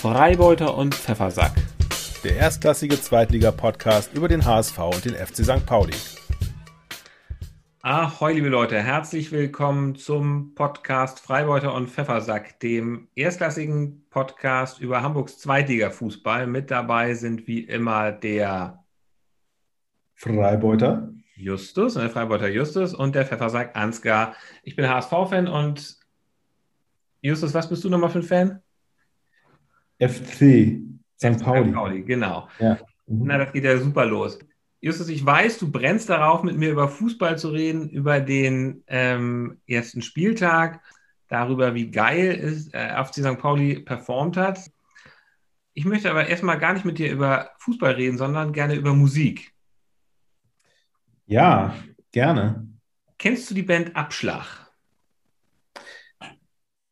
Freibeuter und Pfeffersack. Der erstklassige Zweitliga-Podcast über den HSV und den FC St. Pauli. Ahoi, liebe Leute, herzlich willkommen zum Podcast Freibeuter und Pfeffersack, dem erstklassigen Podcast über Hamburgs Zweitliga-Fußball. Mit dabei sind wie immer der Freibeuter Justus, der Freibeuter Justus und der Pfeffersack Ansgar. Ich bin HSV-Fan und Justus, was bist du nochmal für ein Fan? FC St. Pauli. St. Pauli, genau. Ja. Na, das geht ja super los. Justus, ich weiß, du brennst darauf, mit mir über Fußball zu reden, über den ähm, ersten Spieltag, darüber, wie geil ist, äh, FC St. Pauli performt hat. Ich möchte aber erstmal gar nicht mit dir über Fußball reden, sondern gerne über Musik. Ja, gerne. Kennst du die Band Abschlag?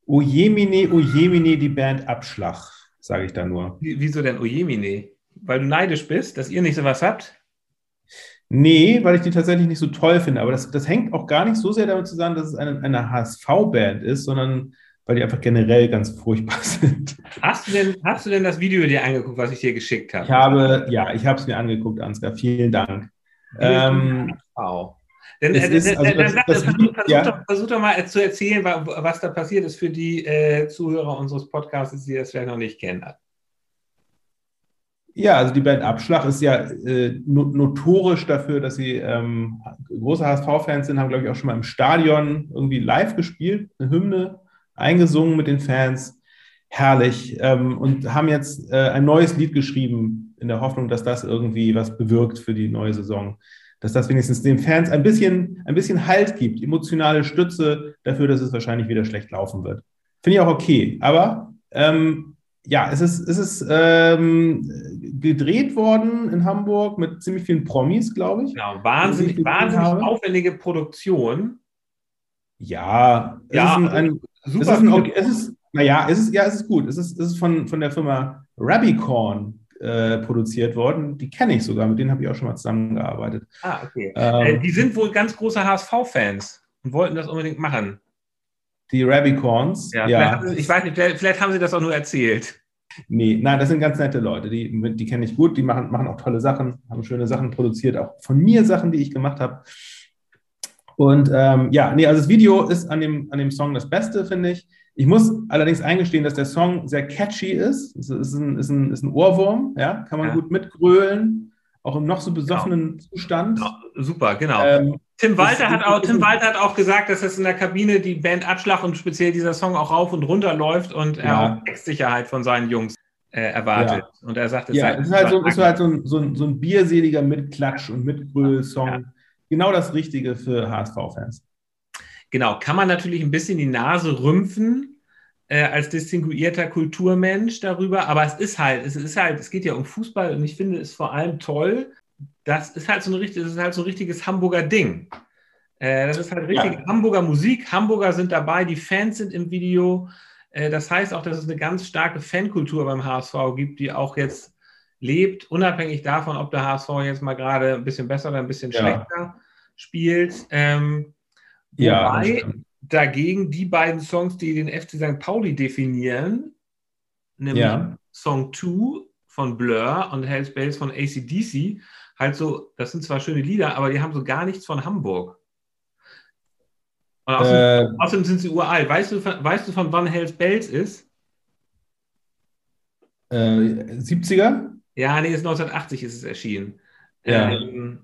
Ojemine, Ojemine, die Band Abschlag sage ich da nur. Wieso denn Ojemine? Weil du neidisch bist, dass ihr nicht sowas habt? Nee, weil ich die tatsächlich nicht so toll finde. Aber das, das hängt auch gar nicht so sehr damit zusammen, dass es eine, eine HSV-Band ist, sondern weil die einfach generell ganz furchtbar sind. Hast du denn, hast du denn das Video dir angeguckt, was ich dir geschickt habe? Ich habe, ja, ich habe es mir angeguckt, Ansgar. Vielen Dank. Ähm, wow. Dann, äh, ist, also dann, das, das, versuch, versuch, ja. doch, versuch, doch, mal zu erzählen, was da passiert ist für die äh, Zuhörer unseres Podcasts, die das vielleicht noch nicht kennen. Ja, also die Band Abschlag ist ja äh, notorisch dafür, dass sie ähm, große HSV-Fans sind, haben, glaube ich, auch schon mal im Stadion irgendwie live gespielt, eine Hymne eingesungen mit den Fans. Herrlich. Ähm, und haben jetzt äh, ein neues Lied geschrieben, in der Hoffnung, dass das irgendwie was bewirkt für die neue Saison dass das wenigstens den Fans ein bisschen, ein bisschen Halt gibt, emotionale Stütze dafür, dass es wahrscheinlich wieder schlecht laufen wird. Finde ich auch okay. Aber ähm, ja, es ist, es ist ähm, gedreht worden in Hamburg mit ziemlich vielen Promis, glaube ich. Genau, wahnsinnig, wahnsinnig aufwendige Produktion. Ja, es ja, ist ein, ein super. Es ist, ein, es ist, naja, es ist, ja, es ist gut. Es ist, es ist von, von der Firma Rabicorn äh, produziert worden. Die kenne ich sogar, mit denen habe ich auch schon mal zusammengearbeitet. Ah, okay. Ähm, äh, die sind wohl ganz große HSV-Fans und wollten das unbedingt machen. Die Rabicorns. Ja, ja. Sie, ich weiß nicht, vielleicht, vielleicht, haben sie das auch nur erzählt. Nee, nein, das sind ganz nette Leute. Die, die kenne ich gut, die machen, machen auch tolle Sachen, haben schöne Sachen produziert, auch von mir Sachen, die ich gemacht habe. Und ähm, ja, nee, also das Video ist an dem, an dem Song das Beste, finde ich. Ich muss allerdings eingestehen, dass der Song sehr catchy ist. Es ist ein, ist ein, ist ein Ohrwurm, ja, kann man ja. gut mitgrölen, auch im noch so besoffenen genau. Zustand. Ja, super, genau. Ähm, Tim, Walter hat auch, Tim Walter hat auch gesagt, dass es in der Kabine die Band Abschlag und speziell dieser Song auch rauf und runter läuft und er auch Textsicherheit von seinen Jungs äh, erwartet. Ja. Und er sagt, es ja, ist halt, so, ist halt so, ein, so, ein, so ein bierseliger Mitklatsch- und Mitgröl-Song. Genau das Richtige für HSV-Fans. Genau, kann man natürlich ein bisschen die Nase rümpfen äh, als distinguierter Kulturmensch darüber, aber es ist halt, es ist halt, es geht ja um Fußball und ich finde es vor allem toll. Das ist halt so ein, das ist halt so ein richtiges Hamburger Ding. Äh, das ist halt richtige ja. Hamburger Musik. Hamburger sind dabei, die Fans sind im Video. Äh, das heißt auch, dass es eine ganz starke Fankultur beim HSV gibt, die auch jetzt lebt, unabhängig davon, ob der HSV jetzt mal gerade ein bisschen besser oder ein bisschen ja. schlechter spielt. Ähm, Wobei ja, dagegen die beiden Songs, die den FC St. Pauli definieren, nämlich ja. Song 2 von Blur und Hells Bells von ACDC, halt so, das sind zwar schöne Lieder, aber die haben so gar nichts von Hamburg. Und außerdem, äh, außerdem sind sie uralt. Weißt du, weißt du, von wann Hells Bells ist? Äh, 70er? Ja, nee, ist 1980 ist es erschienen. Ja. Ähm,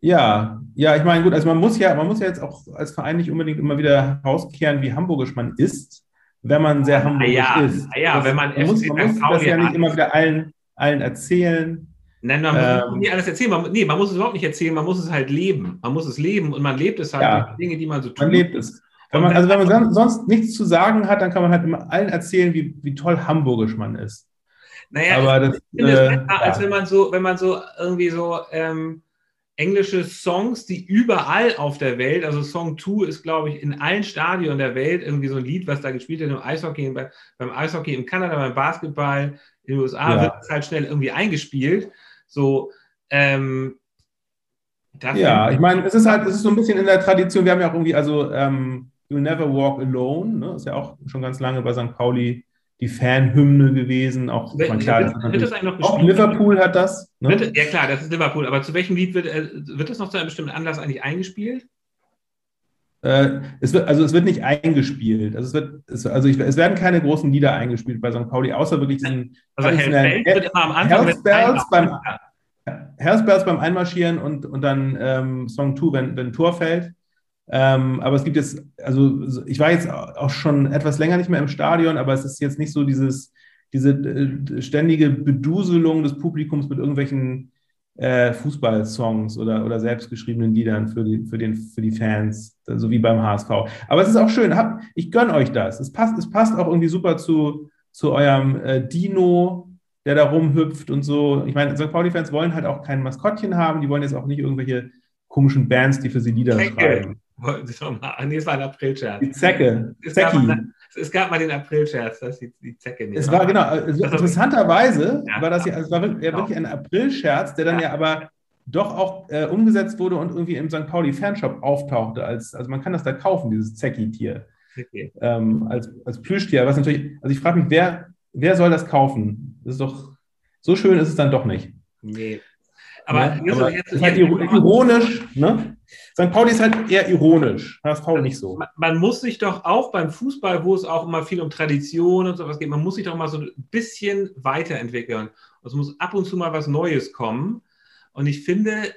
ja, ja, ich meine, gut, also man muss ja, man muss ja jetzt auch als Verein nicht unbedingt immer wieder rauskehren, wie hamburgisch man ist, wenn man sehr hamburgisch ja, ist. Ja, das, wenn man, man muss, man muss das ja nicht immer wieder allen, allen erzählen. Nein, man ähm, muss nicht alles erzählen. Man, nee, man muss es überhaupt nicht erzählen, man muss es halt leben. Man muss es leben und man lebt es halt ja, die Dinge, die man so tut. Man lebt es. Wenn man, also wenn man sonst nichts zu sagen hat, dann kann man halt immer allen erzählen, wie, wie toll hamburgisch man ist. Naja, aber ich das, finde äh, es besser, als wenn man so, wenn man so irgendwie so ähm, englische Songs, die überall auf der Welt, also Song 2 ist, glaube ich, in allen Stadien der Welt irgendwie so ein Lied, was da gespielt wird im Eishockey, beim Eishockey in Kanada, beim Basketball in den USA ja. wird es halt schnell irgendwie eingespielt. So, ähm, ja, ich meine, es ist halt, es ist so ein bisschen in der Tradition, wir haben ja auch irgendwie, also ähm, You'll Never Walk Alone, ne, ist ja auch schon ganz lange bei St. Pauli die Fanhymne gewesen. Auch, wird, man, klar, wird, wird das eigentlich noch auch Liverpool hat das. Ne? Wird, ja klar, das ist Liverpool. Aber zu welchem Lied wird, äh, wird das noch zu einem bestimmten Anlass eigentlich eingespielt? Äh, es wird, also es wird nicht eingespielt. Also es, wird, es, also ich, es werden keine großen Lieder eingespielt bei St. Pauli, außer wirklich diesen also Hells wird immer am Anfang Hells Bells beim, Hells Bells beim Einmarschieren und, und dann ähm, Song 2, wenn, wenn Tor fällt. Ähm, aber es gibt jetzt, also ich war jetzt auch schon etwas länger nicht mehr im Stadion, aber es ist jetzt nicht so dieses, diese äh, ständige Beduselung des Publikums mit irgendwelchen äh, Fußballsongs oder, oder selbstgeschriebenen Liedern für die, für, den, für die Fans, so wie beim HSV. Aber es ist auch schön, hab, ich gönne euch das. Es passt, es passt auch irgendwie super zu, zu eurem äh, Dino, der da rumhüpft und so. Ich meine, St. Pauli-Fans wollen halt auch kein Maskottchen haben, die wollen jetzt auch nicht irgendwelche komischen Bands, die für sie Lieder Zecke. schreiben. Nee, es war ein April-Scherz. Die Zecke. Es gab, mal, es gab mal den April-Scherz, dass die, die Zecke nicht Es war genau, also interessanterweise ja. war das ja, es war wirklich, ja, wirklich ein April-Scherz, der dann ja, ja aber doch auch äh, umgesetzt wurde und irgendwie im St. Pauli-Fanshop auftauchte. Als, also man kann das da kaufen, dieses Zecki-Tier. Okay. Ähm, als, als Plüschtier. Was natürlich, also ich frage mich, wer, wer soll das kaufen? Das ist doch, so schön ist es dann doch nicht. Nee. Aber, ja, aber jetzt, ist halt ironisch, ne? St. Pauli ist halt eher ironisch, HSV nicht so. Man, man, muss sich doch auch beim Fußball, wo es auch immer viel um Tradition und sowas geht, man muss sich doch mal so ein bisschen weiterentwickeln. Es muss ab und zu mal was Neues kommen. Und ich finde,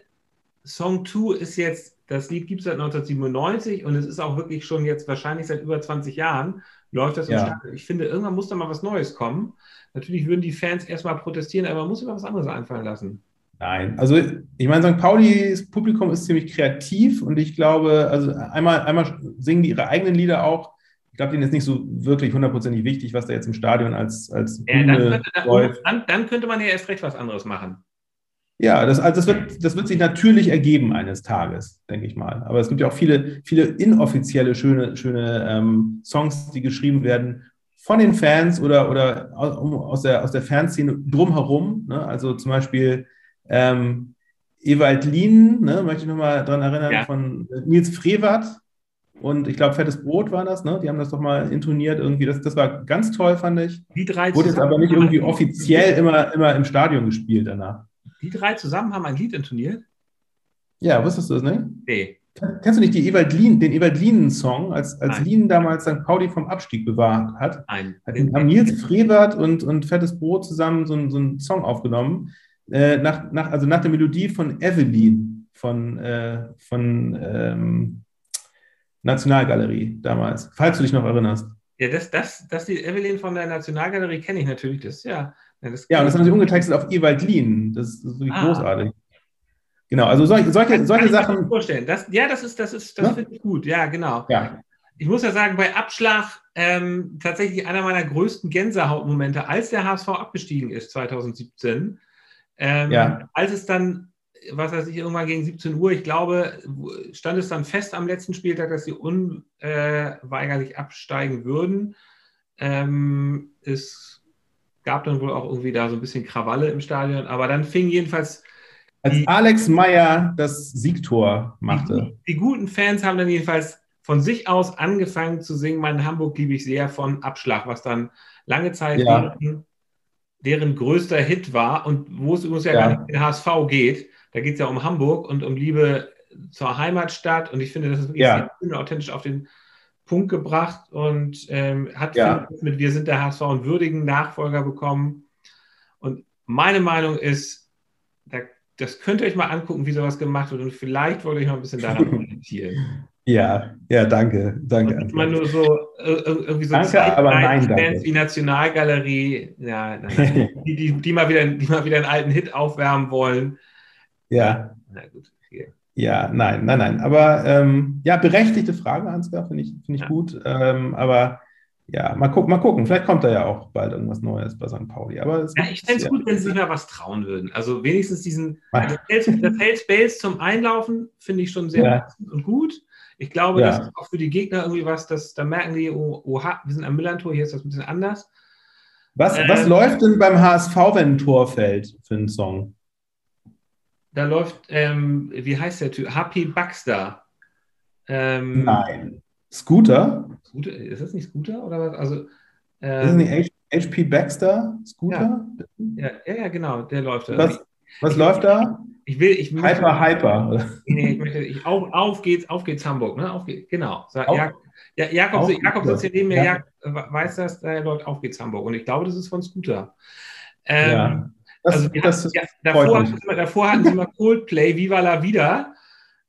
Song 2 ist jetzt, das Lied gibt es seit 1997 und es ist auch wirklich schon jetzt wahrscheinlich seit über 20 Jahren, läuft das im ja. Stadion. Ich finde, irgendwann muss da mal was Neues kommen. Natürlich würden die Fans erstmal protestieren, aber man muss immer was anderes einfallen lassen. Nein, also ich meine, St. Paulis Publikum ist ziemlich kreativ und ich glaube, also einmal, einmal singen die ihre eigenen Lieder auch. Ich glaube, denen ist nicht so wirklich hundertprozentig wichtig, was da jetzt im Stadion als, als ja, dann, könnte, dann, dann, könnte man ja erst recht was anderes machen. Ja, das, also das, wird, das wird sich natürlich ergeben eines Tages, denke ich mal. Aber es gibt ja auch viele, viele inoffizielle, schöne, schöne ähm, Songs, die geschrieben werden von den Fans oder, oder aus, der, aus der Fanszene drumherum. Ne? Also zum Beispiel ähm, Ewald Lien, ne, möchte ich nochmal daran erinnern, ja. von Nils Frevert und ich glaube, Fettes Brot war das, ne? Die haben das doch mal intoniert irgendwie. Das, das war ganz toll, fand ich. Die drei Wurde jetzt aber nicht irgendwie offiziell immer, immer im Stadion gespielt danach. Die drei zusammen haben ein Lied intoniert? Ja, wusstest du das, ne? Nee. Kennst du nicht die Ewald Lien, den Ewald Lienen-Song, als, als Lien damals St. Pauli vom Abstieg bewahrt hat? Nein. Haben Nils Frevert und, und Fettes Brot zusammen so, so einen Song aufgenommen. Äh, nach, nach, also nach der Melodie von Evelyn von, äh, von ähm, Nationalgalerie damals, falls du dich noch erinnerst. Ja, das, das, das die Evelyn von der Nationalgalerie kenne ich natürlich. Das, ja, das ja, und das haben sie umgetextet auf Ewald Lien. Das, ist wirklich ah. großartig. Genau, also solche, solche, solche Sachen. Vorstellen. Das, ja, das ist, das ist, das ja? finde ich gut. Ja, genau. Ja. Ich muss ja sagen, bei Abschlag ähm, tatsächlich einer meiner größten Gänsehautmomente, als der HSV abgestiegen ist 2017 ähm, ja. Als es dann, was weiß ich, irgendwann gegen 17 Uhr, ich glaube, stand es dann fest am letzten Spieltag, dass sie unweigerlich absteigen würden. Ähm, es gab dann wohl auch irgendwie da so ein bisschen Krawalle im Stadion, aber dann fing jedenfalls. Als die, Alex Meyer das Siegtor machte. Die, die, guten Fans haben dann jedenfalls von sich aus angefangen zu singen, mein Hamburg liebe ich sehr von Abschlag, was dann lange Zeit ja deren größter Hit war und wo es übrigens ja, ja. gar nicht um den HSV geht. Da geht es ja um Hamburg und um Liebe zur Heimatstadt. Und ich finde, das ist wirklich ja. sehr authentisch auf den Punkt gebracht und ähm, hat ja. mit Wir sind der HSV einen würdigen Nachfolger bekommen. Und meine Meinung ist, da, das könnt ihr euch mal angucken, wie sowas gemacht wird. Und vielleicht wollte ich mal ein bisschen daran orientieren. Ja, ja, danke, danke. Und man nur so äh, irgendwie so danke, aber nein, Bands wie Nationalgalerie, ja, nein, die, die, die, mal wieder, die mal wieder einen alten Hit aufwärmen wollen. Ja. Na gut. Hier. Ja, nein, nein, nein. Aber ähm, ja, berechtigte Frage, Ansgar, finde ich, find ich ja. gut. Ähm, aber ja, mal, guck, mal gucken. Vielleicht kommt da ja auch bald irgendwas Neues bei St. Pauli. Aber ja, ich fände es gut, wenn sie sich mal was trauen würden. Also wenigstens diesen, Hells Bales zum Einlaufen finde ich schon sehr ja. und gut. Ich glaube, ja. das ist auch für die Gegner irgendwie was, dass, da merken die, oh, oha, wir sind am Millantor, hier ist das ein bisschen anders. Was, äh, was läuft denn beim HSV, wenn ein Tor fällt für einen Song? Da läuft, ähm, wie heißt der Typ? Happy Baxter. Ähm, Nein. Scooter? Scooter? Ist das nicht Scooter oder was? Also, ähm, ist das nicht HP Baxter, Scooter? Ja, ja, ja genau, der läuft da. Was, läuft da? Ich will, ich möchte, Hyper, Hyper. Nee, ich möchte, ich, auf, auf geht's, auf geht's Hamburg, ne? Auf geht's, genau. Sag, Auf- ja, ja, Jakob, Auf Jakob sitzt hier neben mir, ja. Jak, weiß das, der läuft auf geht's Hamburg. Und ich glaube, das ist von Scooter. Ähm, ja. Das, also, das hatten- ja, davor, hatten sie mal, davor hatten sie mal Coldplay, Viva la Vida.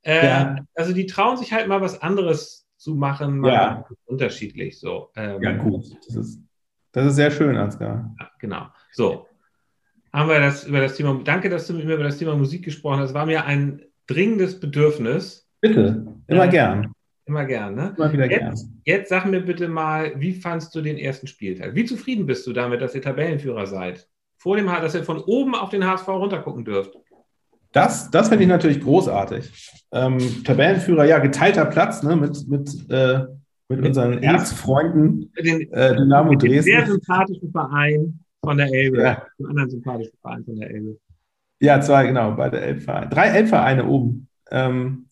Äh, Ja. Also die trauen sich halt mal was anderes zu machen, mal Ja. unterschiedlich. So. Ähm, ja, gut. Das ist, das ist sehr schön, Ansgar. Genau. So. Haben wir das über das Thema. Danke, dass du mit mir über das Thema Musik gesprochen hast. Das war mir ein dringendes Bedürfnis. Bitte, immer Ja. gern. Immer gern, ne? Immer wieder gern. Jetzt, jetzt sag mir bitte mal, wie fandst du den ersten Spieltag? Wie zufrieden bist du damit, dass ihr Tabellenführer seid? Vor dem, dass ihr von oben auf den HSV runtergucken dürft. Das, das finde ich natürlich großartig. Ähm, Tabellenführer, ja, geteilter Platz ne, mit, mit, äh, mit Mit unseren. Erzfreunden Den, äh, Dynamo sehr Dresden. sympathischen Verein von der Elbe. Ja. Den anderen sympathischen Verein von der Elbe. Ja, zwei, genau, beide Elbvereine. Drei Elbvereine oben. Ähm,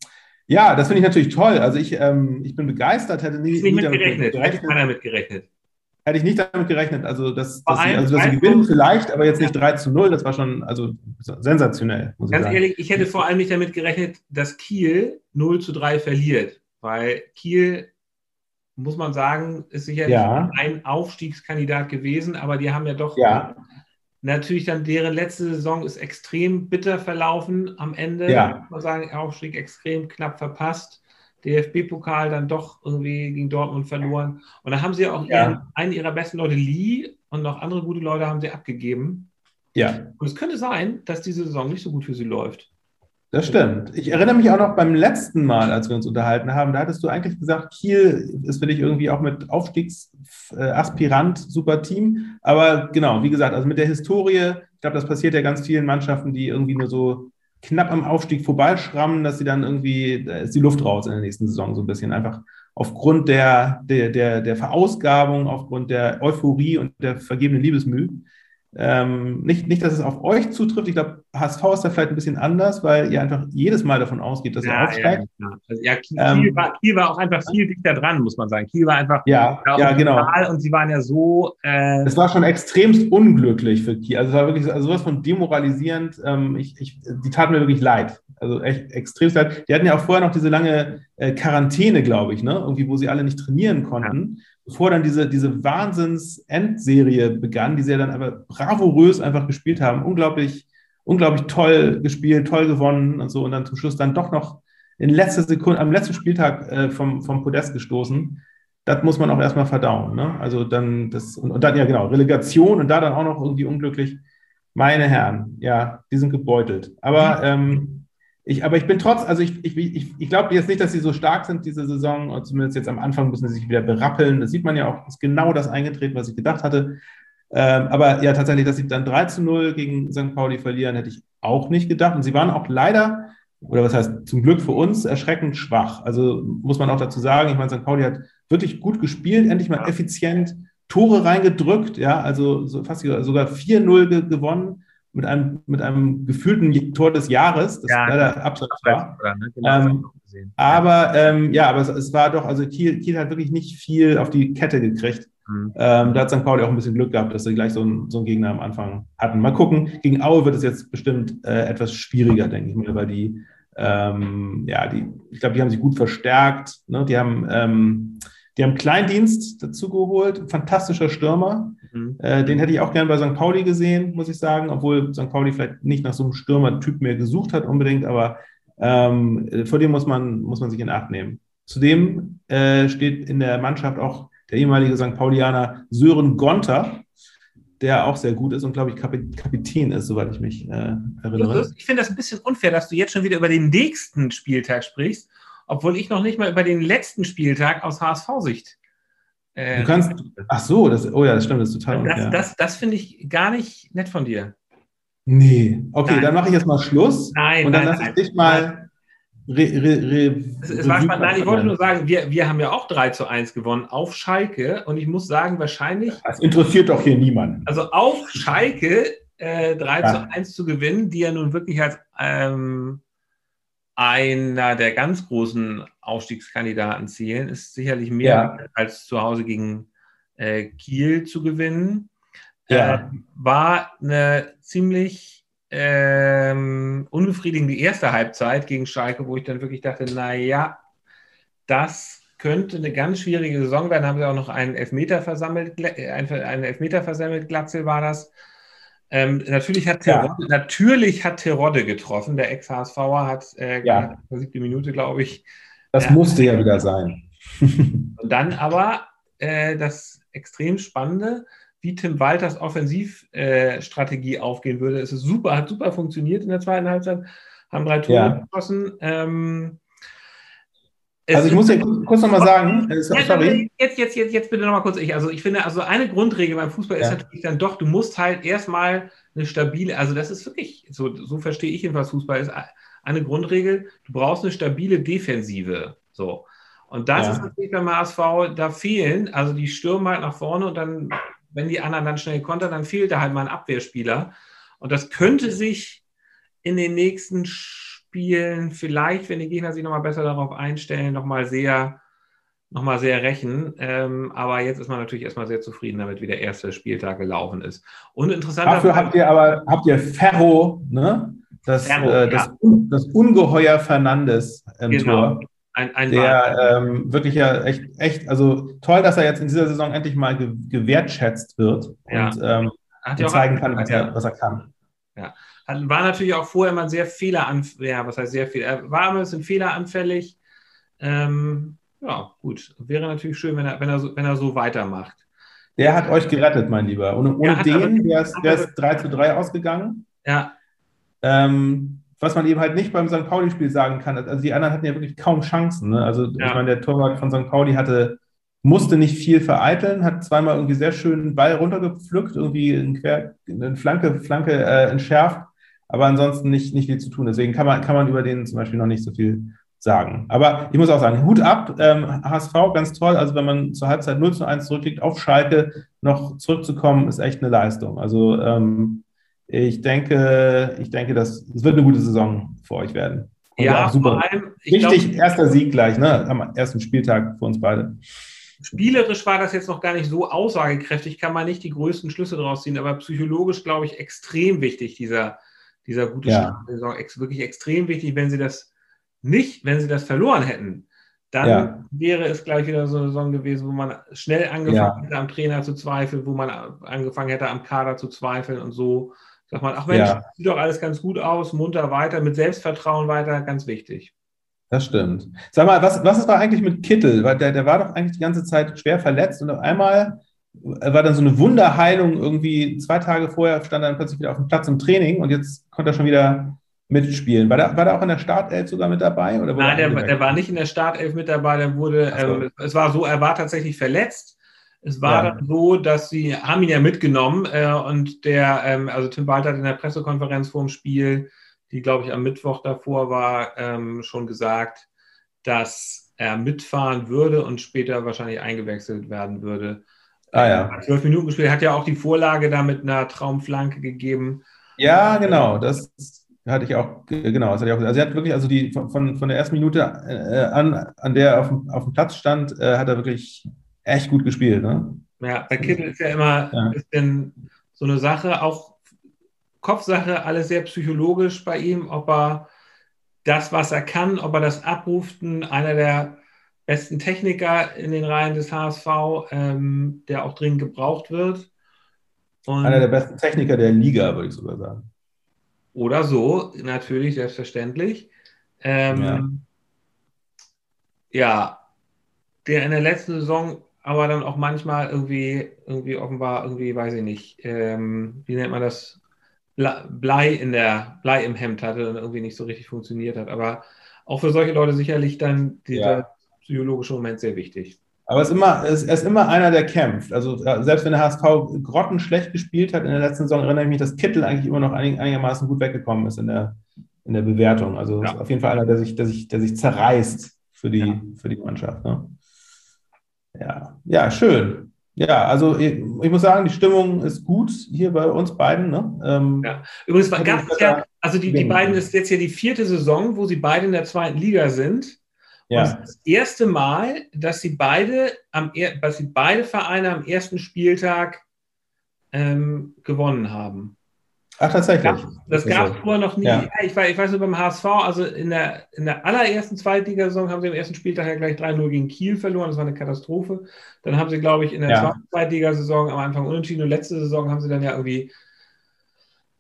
ja, das finde ich natürlich toll. Also ich, ähm, ich bin begeistert, hätte nie, nicht nie mit damit gerechnet. Hätte gerechnet. keiner mit gerechnet. Hätte ich nicht damit gerechnet. Also, dass, dass sie, also, dass sie gewinnen vielleicht, aber jetzt nicht 3 zu 0. Das war schon also, sensationell, ich Ganz sagen. ehrlich, ich hätte vor allem nicht damit gerechnet, dass Kiel 0 zu 3 verliert. Weil Kiel, muss man sagen, ist sicherlich Ja. ein Aufstiegskandidat gewesen, aber die haben ja doch Ja, natürlich dann deren letzte Saison ist extrem bitter verlaufen am Ende. Ja. Muss man sagen, Aufstieg extrem knapp verpasst. DFB-Pokal dann doch irgendwie gegen Dortmund verloren. Und dann haben sie auch Ja. ihren, einen ihrer besten Leute, Lee, und noch andere gute Leute haben sie abgegeben. ja. Und es könnte sein, dass diese Saison nicht so gut für sie läuft. Das stimmt. Ich erinnere mich auch noch beim letzten Mal, als wir uns unterhalten haben, da hattest du eigentlich gesagt, Kiel ist für dich irgendwie auch mit Aufstiegsaspirant super Team. Aber genau, wie gesagt, also mit der Historie, ich glaube, das passiert ja ganz vielen Mannschaften, die irgendwie nur so knapp am Aufstieg vorbeischrammen, dass sie dann irgendwie, da ist die Luft raus in der nächsten Saison so ein bisschen. Einfach aufgrund der, der, der, der Verausgabung, aufgrund der Euphorie und der vergebenen Liebesmüh. Ähm, nicht, nicht, dass es auf euch zutrifft. Ich glaube, HSV ist da vielleicht ein bisschen anders, weil ihr einfach jedes Mal davon ausgeht, dass ihr aufsteigt. Ja, ja. Also, ja Kiel, Ähm, Kiel, war, Kiel war auch einfach viel dichter dran, muss man sagen. Kiel war einfach Ja, war ja, genau. Und sie waren ja so. Äh, Es war schon extremst unglücklich für Kiel. Also es war wirklich also sowas von demoralisierend. Ähm, ich, ich, die taten mir wirklich leid. Also echt extrem leid. Die hatten ja auch vorher noch diese lange äh, Quarantäne, glaube ich, ne? Irgendwie, wo sie alle nicht trainieren konnten. Bevor dann diese, diese Wahnsinns-Endserie begann, die sie ja dann aber bravourös einfach gespielt haben. Unglaublich, unglaublich toll gespielt, toll gewonnen und so. Und dann zum Schluss dann doch noch in letzter Sekunde, am letzten Spieltag äh, vom, vom Podest gestoßen. Das muss man auch erstmal verdauen. Ne? Also dann das, und, und dann, ja genau, Relegation und da dann auch noch irgendwie unglücklich. Meine Herren, ja, die sind gebeutelt. Aber, ähm, ich, aber ich bin trotz, also ich, ich, ich, ich glaube jetzt nicht, dass sie so stark sind diese Saison, und zumindest jetzt am Anfang müssen sie sich wieder berappeln. Das sieht man ja auch, ist genau das eingetreten, was ich gedacht hatte. Ähm, aber ja, tatsächlich, dass sie dann 3 zu 0 gegen St. Pauli verlieren, hätte ich auch nicht gedacht. Und sie waren auch leider, oder was heißt zum Glück für uns, erschreckend schwach. Also muss man auch dazu sagen, ich meine, St. Pauli hat wirklich gut gespielt, endlich mal effizient Tore reingedrückt, ja, also so fast sogar 4-0 ge gewonnen mit einem, mit einem gefühlten Tor des Jahres, das Ja, leider abseits war. Oder, ne? Genau, Ähm. Aber ähm, ja, aber es, es war doch, also Kiel, Kiel hat wirklich nicht viel auf die Kette gekriegt. Mhm. Ähm, da hat St. Pauli auch ein bisschen Glück gehabt, dass sie gleich so einen, so einen Gegner am Anfang hatten. Mal gucken, gegen Aue wird es jetzt bestimmt äh, etwas schwieriger, denke ich mal, weil die, ähm, ja, die, ich glaube, die haben sich gut verstärkt. Ne? Die haben, ähm, die haben Kleindienst dazu geholt, fantastischer Stürmer. Mhm. Äh, den hätte ich auch gern bei St. Pauli gesehen, muss ich sagen, obwohl St. Pauli vielleicht nicht nach so einem Stürmertyp mehr gesucht hat unbedingt, aber ähm, vor dem muss man, muss man sich in Acht nehmen. Zudem äh, steht in der Mannschaft auch der ehemalige St. Paulianer Sören Gonter, der auch sehr gut ist und, glaube ich, Kapi- Kapitän ist, soweit ich mich äh, erinnere. Ich finde das ein bisschen unfair, dass du jetzt schon wieder über den nächsten Spieltag sprichst, obwohl ich noch nicht mal über den letzten Spieltag aus HSV-Sicht. Äh, Du kannst, ach so, das, oh ja, das stimmt, das ist total das, unfair. das, das finde ich gar nicht nett von dir. nee, okay, Nein. dann mache ich jetzt mal Schluss Nein, und dann lasse ich dich mal re, re, re, Es, es war spannend. Nein, ich wollte nur sagen, wir, wir haben ja auch 3 zu 1 gewonnen auf Schalke und ich muss sagen, wahrscheinlich, Das interessiert doch hier niemanden. also auf Schalke äh, 3 Ja. zu 1 zu gewinnen, die ja nun wirklich als ähm, einer der ganz großen Aufstiegskandidaten zählen, ist sicherlich mehr Ja. als zu Hause gegen äh, Kiel zu gewinnen. ja. äh, war eine ziemlich ähm, unbefriedigende erste Halbzeit gegen Schalke, wo ich dann wirklich dachte, naja, das könnte eine ganz schwierige Saison werden. Haben sie auch noch einen Elfmeter versammelt, äh, einen Elfmeter versammelt, Glatzel war das. Ähm, natürlich, hat Terodde, ja. natürlich hat Terodde getroffen, der Ex-HSVer hat äh, ja. siebte Minute, glaube ich. Das äh, musste ja wieder sein. und dann aber äh, das extrem Spannende, wie Tim Walters Offensivstrategie äh, aufgehen würde. Es ist super, hat super funktioniert in der zweiten Halbzeit, haben drei Tore ja. geschossen. Ähm, also ich muss ja kurz nochmal sagen, äh, sorry. Jetzt, jetzt, jetzt, jetzt bitte nochmal kurz ich. Also ich finde, also eine Grundregel beim Fußball ja. ist natürlich dann doch, du musst halt erstmal eine stabile, also das ist wirklich, so, so verstehe ich jedenfalls Fußball, ist eine Grundregel, du brauchst eine stabile Defensive. So. Und das ja. ist natürlich beim HSV, da fehlen, also die stürmen halt nach vorne und dann, wenn die anderen dann schnell kontern, dann fehlt da halt mal ein Abwehrspieler. Und das könnte sich in den nächsten Spielen vielleicht, wenn die Gegner sich nochmal besser darauf einstellen, nochmal sehr, noch mal sehr rächen. Ähm, aber jetzt ist man natürlich erstmal sehr zufrieden damit, wie der erste Spieltag gelaufen ist. Und interessant. Dafür habt ihr aber, habt ihr Ferro, ne? Das, Ferro, äh, das, ja. das, Ungeheuer Fernandes im genau. Tor. Ein, ein der ähm, wirklich ja echt, echt, also toll, dass er jetzt in dieser Saison endlich mal ge gewertschätzt wird ja. und, ähm, zeigen kann, was er, was er kann. Ja. War natürlich auch vorher immer sehr fehleranfällig, ja, was heißt sehr viel, er war immer ein bisschen fehleranfällig. Ähm, ja, gut. Wäre natürlich schön, wenn er, wenn er, so, wenn er so weitermacht. Der hat euch gerettet, mein Lieber. Und ohne ja, den wäre es 3 zu 3 ausgegangen. Ja. Ähm, was man eben halt nicht beim St. Pauli-Spiel sagen kann. Also die anderen hatten ja wirklich kaum Chancen. Ne? Also ja. ich meine, der Torwart von St. Pauli hatte, musste nicht viel vereiteln, hat zweimal irgendwie sehr schön einen Ball runtergepflückt, irgendwie eine, Quer, eine Flanke, Flanke äh, entschärft, aber ansonsten nicht, nicht viel zu tun. Deswegen kann man, kann man über den zum Beispiel noch nicht so viel sagen. Aber ich muss auch sagen, Hut ab, ähm, HSV, ganz toll. Also wenn man zur Halbzeit 0 zu 1 zurückliegt, auf Schalke noch zurückzukommen, ist echt eine Leistung. Also ähm, ich denke, ich denke, das, das wird eine gute Saison für euch werden. Und ja, super. Allem, Richtig, glaub, erster Sieg gleich, ne? Am ersten Spieltag für uns beide. Spielerisch war das jetzt noch gar nicht so aussagekräftig, kann man nicht die größten Schlüsse daraus ziehen, aber psychologisch, glaube ich, extrem wichtig, dieser, dieser gute ja. Saison. Wirklich extrem wichtig, wenn sie das nicht, wenn sie das verloren hätten, dann ja. wäre es gleich wieder so eine Saison gewesen, wo man schnell angefangen ja. hätte, am Trainer zu zweifeln, wo man angefangen hätte, am Kader zu zweifeln und so Sagt man, ach Mensch, ja. sieht doch alles ganz gut aus, munter weiter, mit Selbstvertrauen weiter, ganz wichtig. Das stimmt. Sag mal, was, was ist da eigentlich mit Kittel? Weil der, der war doch eigentlich die ganze Zeit schwer verletzt und auf einmal war dann so eine Wunderheilung irgendwie zwei Tage vorher stand er dann plötzlich wieder auf dem Platz im Training und jetzt konnte er schon wieder mitspielen. War der, war der auch in der Startelf sogar mit dabei? Oder Nein, der, der, war nicht in der Startelf mit dabei. Der wurde, so. ähm, es war so, er war tatsächlich verletzt es war ja. dann so, dass sie haben ihn ja mitgenommen äh, und der, ähm, also Tim Walter hat in der Pressekonferenz vor dem Spiel, die glaube ich am Mittwoch davor war, ähm, schon gesagt, dass er mitfahren würde und später wahrscheinlich eingewechselt werden würde. Ah ja. Ähm, zwölf Minuten gespielt, hat ja auch die Vorlage da mit einer Traumflanke gegeben. Ja, genau, das hatte ich auch, genau, das hatte ich auch, also er hat wirklich, also die von, von der ersten Minute äh, an, an der er auf dem, auf dem Platz stand, äh, hat er wirklich echt gut gespielt. Ne? Ja, bei Kittel ist ja immer ja. ein bisschen so eine Sache, auch Kopfsache, alles sehr psychologisch bei ihm, ob er das, was er kann, ob er das abruft, einer der besten Techniker in den Reihen des HSV, ähm, der auch dringend gebraucht wird. Und einer der besten Techniker der Liga, würde ich sogar sagen. Oder so, natürlich, selbstverständlich. Ähm, ja. ja, der in der letzten Saison aber dann auch manchmal irgendwie, irgendwie offenbar, irgendwie, weiß ich nicht, ähm, wie nennt man das, Blei in der, Blei im Hemd hatte und irgendwie nicht so richtig funktioniert hat. Aber auch für solche Leute sicherlich dann dieser ja. Psychologische Moment sehr wichtig. Aber es ist, immer, es ist immer einer, der kämpft. Also selbst wenn der HSV grottenschlecht gespielt hat in der letzten Saison, erinnere ich mich, dass Kittel eigentlich immer noch einig, einigermaßen gut weggekommen ist in der, in der Bewertung. Also ja. auf jeden Fall einer, der sich, der sich, der sich zerreißt für die, ja. für die Mannschaft. Ne? Ja, ja, schön. Ja, also ich, ich, muss sagen, die Stimmung ist gut hier bei uns beiden. Ne? Ähm, ja. Übrigens war ganz ja, also die, die beiden ist jetzt ja die vierte Saison, wo sie beide in der zweiten Liga sind. Ja. Und das erste Mal, dass sie beide am dass sie beide Vereine am ersten Spieltag ähm, gewonnen haben. Ach, tatsächlich. Das, gab es vorher noch nie. Ja. Ich, weiß, ich weiß nur beim HSV, also in der, in der allerersten Zweitligasaison haben sie im ersten Spieltag ja gleich 3-0 gegen Kiel verloren. Das war eine Katastrophe. Dann haben sie, glaube ich, in der ja. zweiten Zweitligasaison am Anfang unentschieden und letzte Saison haben sie dann ja irgendwie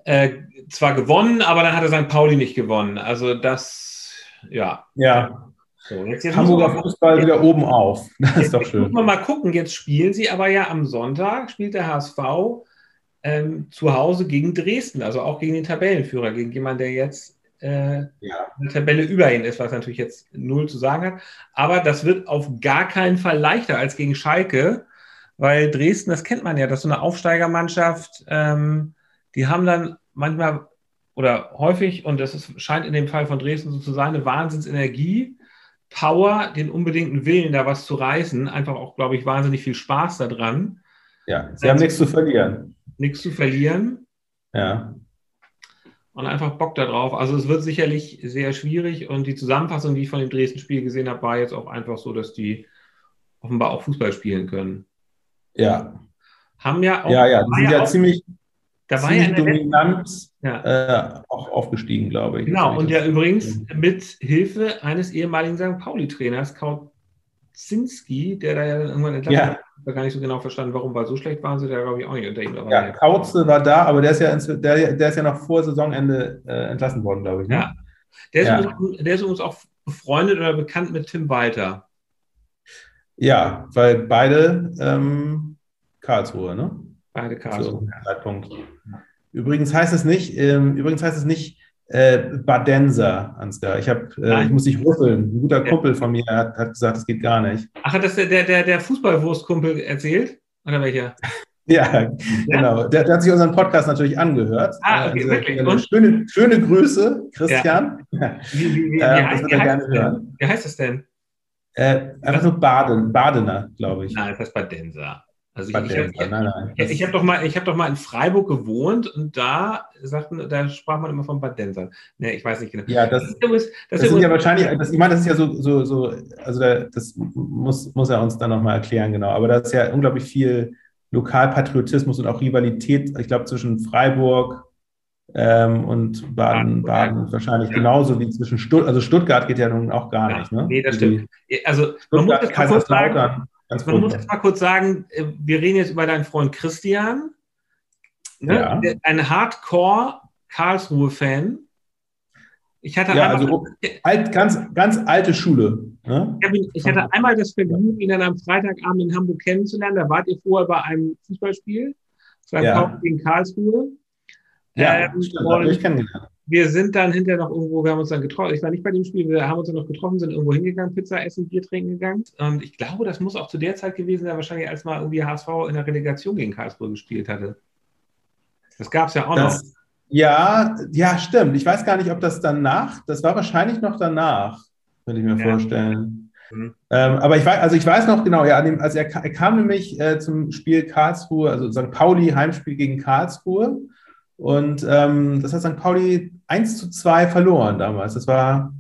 äh, zwar gewonnen, aber dann hatte St. Pauli nicht gewonnen. Also das, ja. Ja. So, jetzt, jetzt Hamburger Fußball jetzt, wieder oben auf. Das ist doch schön. Man mal gucken. Jetzt spielen sie aber ja am Sonntag, spielt der HSV ähm, zu Hause gegen Dresden, also auch gegen den Tabellenführer, gegen jemanden, der jetzt äh, ja. eine Tabelle über ihn ist, was natürlich jetzt null zu sagen hat. Aber das wird auf gar keinen Fall leichter als gegen Schalke, weil Dresden, das kennt man ja, das ist so eine Aufsteigermannschaft, ähm, die haben dann manchmal oder häufig, und das ist, scheint in dem Fall von Dresden so zu sein, eine Wahnsinnsenergie, Power, den unbedingten Willen, da was zu reißen, einfach auch, glaube ich, wahnsinnig viel Spaß daran. Ja, sie haben nichts zu verlieren. Nichts zu verlieren. Ja. Und einfach Bock darauf. Also es wird sicherlich sehr schwierig und die Zusammenfassung, die ich von dem Dresden-Spiel gesehen habe, war jetzt auch einfach so, dass die offenbar auch Fußball spielen können. Ja. Haben ja auch. Ja, ja, die sind ja, auch, ziemlich, da war ja dominant ja. äh, auch aufgestiegen, glaube ich. Genau, und ja übrigens mit Hilfe eines ehemaligen St. Pauli-Trainers, Kautzinski, der da ja dann irgendwann entlassen ja. habe gar nicht so genau verstanden, warum, weil so schlecht waren sie da, glaube ich, auch nicht unter ihm. Ja, ja, Kautze war da, aber der ist ja, ins, der, der ist ja noch vor Saisonende äh, entlassen worden, glaube ich. Ne? Ja. Der ist, ja. Übrigens, der ist übrigens auch befreundet oder bekannt mit Tim Walter. Ja, weil beide ähm, Karlsruhe, ne? Beide Karlsruhe. Zeitpunkt. Übrigens heißt es nicht, ähm, übrigens heißt es nicht äh, Badenser, Ansgar. Ich, hab, äh, ich muss dich rüffeln. Ein guter Kumpel von mir hat, hat gesagt, das geht gar nicht. Ach, hat das der, der, der Fußballwurstkumpel erzählt? Oder welcher? Ja, ja, genau. Der, der, hat sich unseren Podcast natürlich angehört. Ah, okay, also, wirklich. Und? Schöne, schöne Grüße, Christian. Ja. Wie, wie, wie, äh, das wird er gerne hören. Wie heißt das denn? Äh, einfach nur Baden, Badener, glaube ich. Nein, das ist Badenser. Also ich, ich, ich, ich, ich habe doch mal, ich habe doch mal in Freiburg gewohnt und da sagten, da sprach man immer von Badensern. Ne, ich weiß nicht genau. Ja, das, das, das sind ja wahrscheinlich, das, ich meine, das ist ja so, so, so also da, das muss, muss er uns dann nochmal erklären, genau. Aber da ist ja unglaublich viel Lokalpatriotismus und auch Rivalität, ich glaube, zwischen Freiburg ähm, und Baden, Baden ja. wahrscheinlich ja. genauso wie zwischen Stuttgart, also Stuttgart geht ja nun auch gar nicht. Ne? Nee, das stimmt. Also man muss das Kaiserslautern. Ganz Man muss jetzt mal kurz sagen, äh, wir reden jetzt über deinen Freund Christian, ne? ja. ein Hardcore-Karlsruhe-Fan. Ich hatte ja, also alt, ganz, ganz alte Schule. Ne? Ich hatte einmal das Vergnügen, ihn dann am Freitagabend in Hamburg kennenzulernen. Da wart ihr vorher bei einem Fußballspiel. Das war ja. gegen Karlsruhe. Ja, ähm, stimmt, ich kennengelernt wir sind dann hinterher noch irgendwo, wir haben uns dann getroffen, ich war nicht bei dem Spiel, wir haben uns dann noch getroffen, sind irgendwo hingegangen, Pizza essen, Bier trinken gegangen. Und ich glaube, das muss auch zu der Zeit gewesen sein, wahrscheinlich als mal irgendwie HSV in der Relegation gegen Karlsruhe gespielt hatte. Das gab es ja auch das, noch. Ja, ja, stimmt. Ich weiß gar nicht, ob das danach, das war wahrscheinlich noch danach, würde ich mir ja. vorstellen. Mhm. Ähm, aber ich weiß, also ich weiß noch genau, ja, also er, er, kam nämlich äh, zum Spiel Karlsruhe, also St. Pauli Heimspiel gegen Karlsruhe. Und ähm, das hat St. Pauli 1 zu 2 verloren damals. Das war,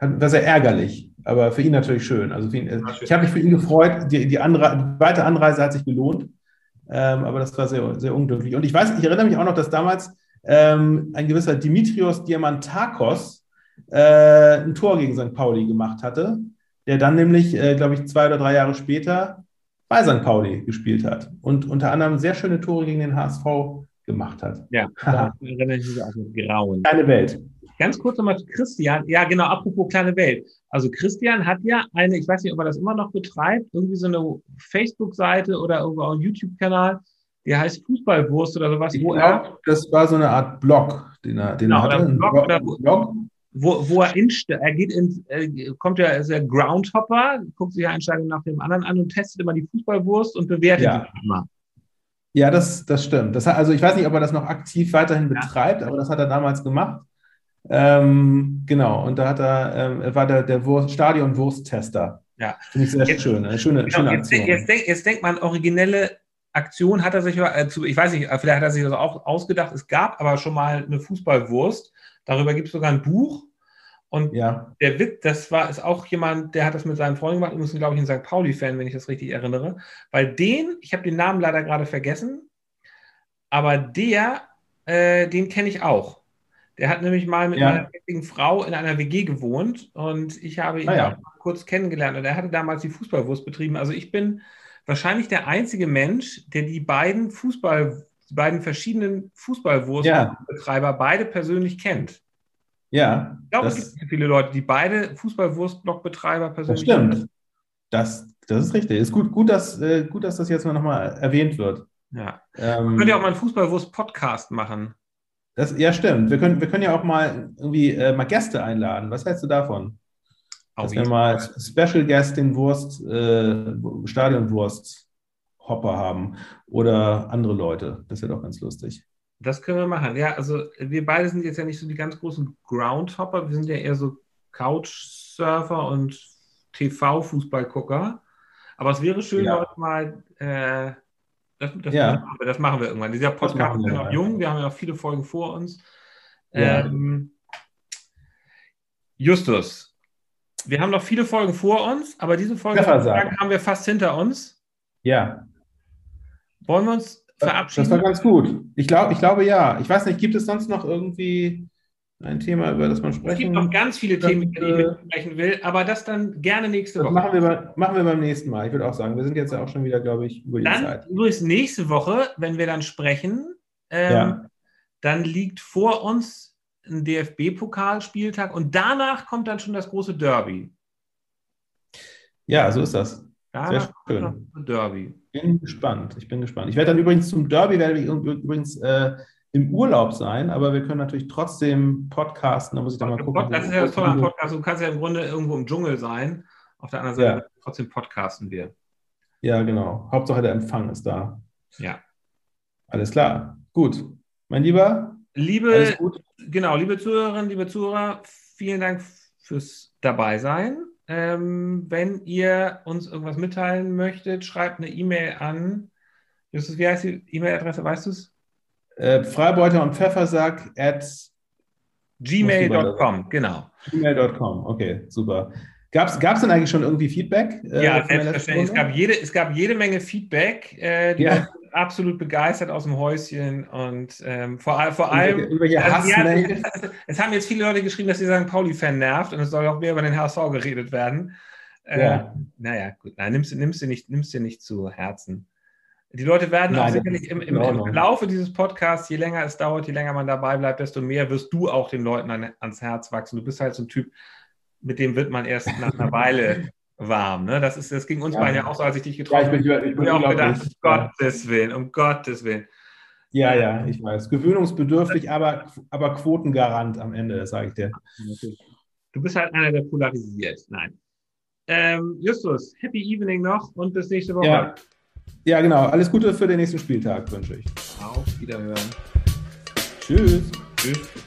war sehr ärgerlich, aber für ihn natürlich schön. Also ihn, ich habe mich für ihn gefreut. Die, die, Anre die weite Anreise hat sich gelohnt, ähm, aber das war sehr, sehr unglücklich. Und ich weiß, ich erinnere mich auch noch, dass damals ähm, ein gewisser Dimitrios Diamantakos äh, ein Tor gegen St. Pauli gemacht hatte, der dann nämlich, äh, glaube ich, zwei oder drei Jahre später bei St. Pauli gespielt hat und unter anderem sehr schöne Tore gegen den HSV gemacht hat. Ja, da erinnere ich mich auch mit Grauen. Kleine Welt. Ganz kurz nochmal zu Christian. Ja, genau, apropos kleine Welt. Also Christian hat ja eine, ich weiß nicht, ob er das immer noch betreibt, irgendwie so eine Facebook-Seite oder irgendwo einen YouTube-Kanal, der heißt Fußballwurst oder sowas. Ich wo glaub, er, das war so eine Art Blog, den er, den genau, er hatte. Blog, oder, Blog. Wo, wo er in, er geht in, er kommt ja, ist ja Groundhopper, guckt sich eine Entscheidung nach dem anderen an und testet immer die Fußballwurst und bewertet ja. die immer. Ja, das, das stimmt. Das hat, also ich weiß nicht, ob er das noch aktiv weiterhin betreibt, aber das hat er damals gemacht. Ähm, genau, und da hat er, ähm, war der, der Wurst, Stadion-Wursttester. Ja. Finde ich sehr jetzt, schön. Eine schöne, genau, schöne Aktion. Jetzt, jetzt, denk, jetzt denkt man, originelle Aktion hat er sich, äh, ich weiß nicht, vielleicht hat er sich das auch ausgedacht. Es gab aber schon mal eine Fußballwurst. Darüber gibt es sogar ein Buch. Und ja. der Witz, das war ist auch jemand, der hat das mit seinen Freunden gemacht, die müssen, glaube ich, ein St. Pauli-Fan, wenn ich das richtig erinnere. Weil den, ich habe den Namen leider gerade vergessen, aber der, äh, den kenne ich auch. Der hat nämlich mal mit Ja. meiner jetzigen Frau in einer WG gewohnt und ich habe ihn Ah, ja. kurz kennengelernt und er hatte damals die Fußballwurst betrieben. Also ich bin wahrscheinlich der einzige Mensch, der die beiden Fußball, die beiden verschiedenen Fußballwurstbetreiber beide persönlich kennt. Ja, Ich glaube, das, es gibt nicht viele Leute, die beide Fußballwurstblockbetreiber das persönlich stimmt. kennen. Das, das ist richtig. Ist gut, gut, dass, äh, gut, dass das jetzt mal nochmal erwähnt wird. Ja. Ähm, Könnt ihr auch mal einen Fußballwurst-Podcast machen? das, ja, stimmt. Wir können, wir können ja auch mal irgendwie äh, mal Gäste einladen. Was hältst du davon? Dass wir mal Special Guest den Wurst, äh, Stadionwurst-Hopper haben oder andere Leute. Das wäre doch ganz lustig. Das können wir machen. Ja, also wir beide sind jetzt ja nicht so die ganz großen Groundhopper. Wir sind ja eher so Couchsurfer und TV-Fußballgucker. Aber es wäre schön, Ja. Mal. Äh, das, das, Ja. machen wir, das machen wir irgendwann. Dieser Podcast ist ja noch jung. Wir haben ja noch viele Folgen vor uns. Ja. Ähm, Justus, wir haben noch viele Folgen vor uns, aber diese Folge haben wir fast hinter uns. Ja, Wollen wir uns das verabschieden? war ganz gut. Ich, glaub, ich glaube ja. Ich weiß nicht, gibt es sonst noch irgendwie ein Thema, über das man Es sprechen gibt noch ganz viele Das, Themen, über die ich äh, sprechen will, aber das dann gerne nächste Das Woche. machen wir, bei- machen wir beim nächsten Mal. Ich würde auch sagen, wir sind jetzt ja auch schon wieder, glaube ich, über die Dann Zeit. übrigens nächste Woche, wenn wir dann sprechen, ähm, Ja. dann liegt vor uns ein DFB-Pokalspieltag und danach kommt dann schon das große Derby. Ja, so ist das. Danach schön. kommt das Derby. Bin gespannt. Ich bin gespannt. Ich werde dann übrigens zum Derby werde ich übrigens äh, im Urlaub sein, aber wir können natürlich trotzdem podcasten. Da muss ich dann mal gucken. Das ist ja das Tolle am Podcast. Du kannst ja im Grunde irgendwo im Dschungel sein. Auf der anderen Seite trotzdem podcasten wir. Ja, genau. Hauptsache der Empfang ist da. Ja. Alles klar. Gut. Mein Lieber, Liebe, genau, liebe Zuhörerinnen, liebe Zuhörer, vielen Dank fürs Dabeisein. Ähm, wenn ihr uns irgendwas mitteilen möchtet, schreibt eine E-Mail an. Justus, wie heißt die E-Mail-Adresse? Weißt du es? Äh, Freibeuter und Pfeffersack at Gmail.com, genau. gmail.com. Okay, super. Gab es denn eigentlich schon irgendwie Feedback? äh, ja, selbstverständlich. Es gab, jede, es gab jede Menge Feedback. Äh, die Ja. Absolut begeistert aus dem Häuschen und ähm, vor, vor allem. irgendwelche Also, ja, es, haben jetzt viele Leute geschrieben, dass die St. Pauli-Fan nervt und es soll auch mehr über den HSV geredet werden. Äh, Ja. Naja, gut, nein, nimmst, du- nimmst, du nicht, nimmst dir nicht zu Herzen. Die Leute werden auch Nein, das sicherlich im, im, im. Laufe dieses Podcasts, je länger es dauert, je länger man dabei bleibt, desto mehr wirst du auch den Leuten an, ans Herz wachsen. Du bist halt so ein Typ, mit dem wird man erst nach einer Weile warm. Ne? Das, ist, das ging uns Ja. beiden ja auch so, als ich dich Ja, getroffen ich bin, habe. ich Ich bin habe mir auch gedacht, um. Gottes Willen, um Gottes Willen. Ja, ja, ich weiß. Gewöhnungsbedürftig, aber, aber Quotengarant am Ende, das sage ich dir. Du bist halt einer, der polarisiert. Nein. Ähm, Justus, happy evening noch und bis nächste Woche. Ja. ja, genau. Alles Gute für den nächsten Spieltag wünsche ich. Auf Wiederhören. Tschüss. Tschüss.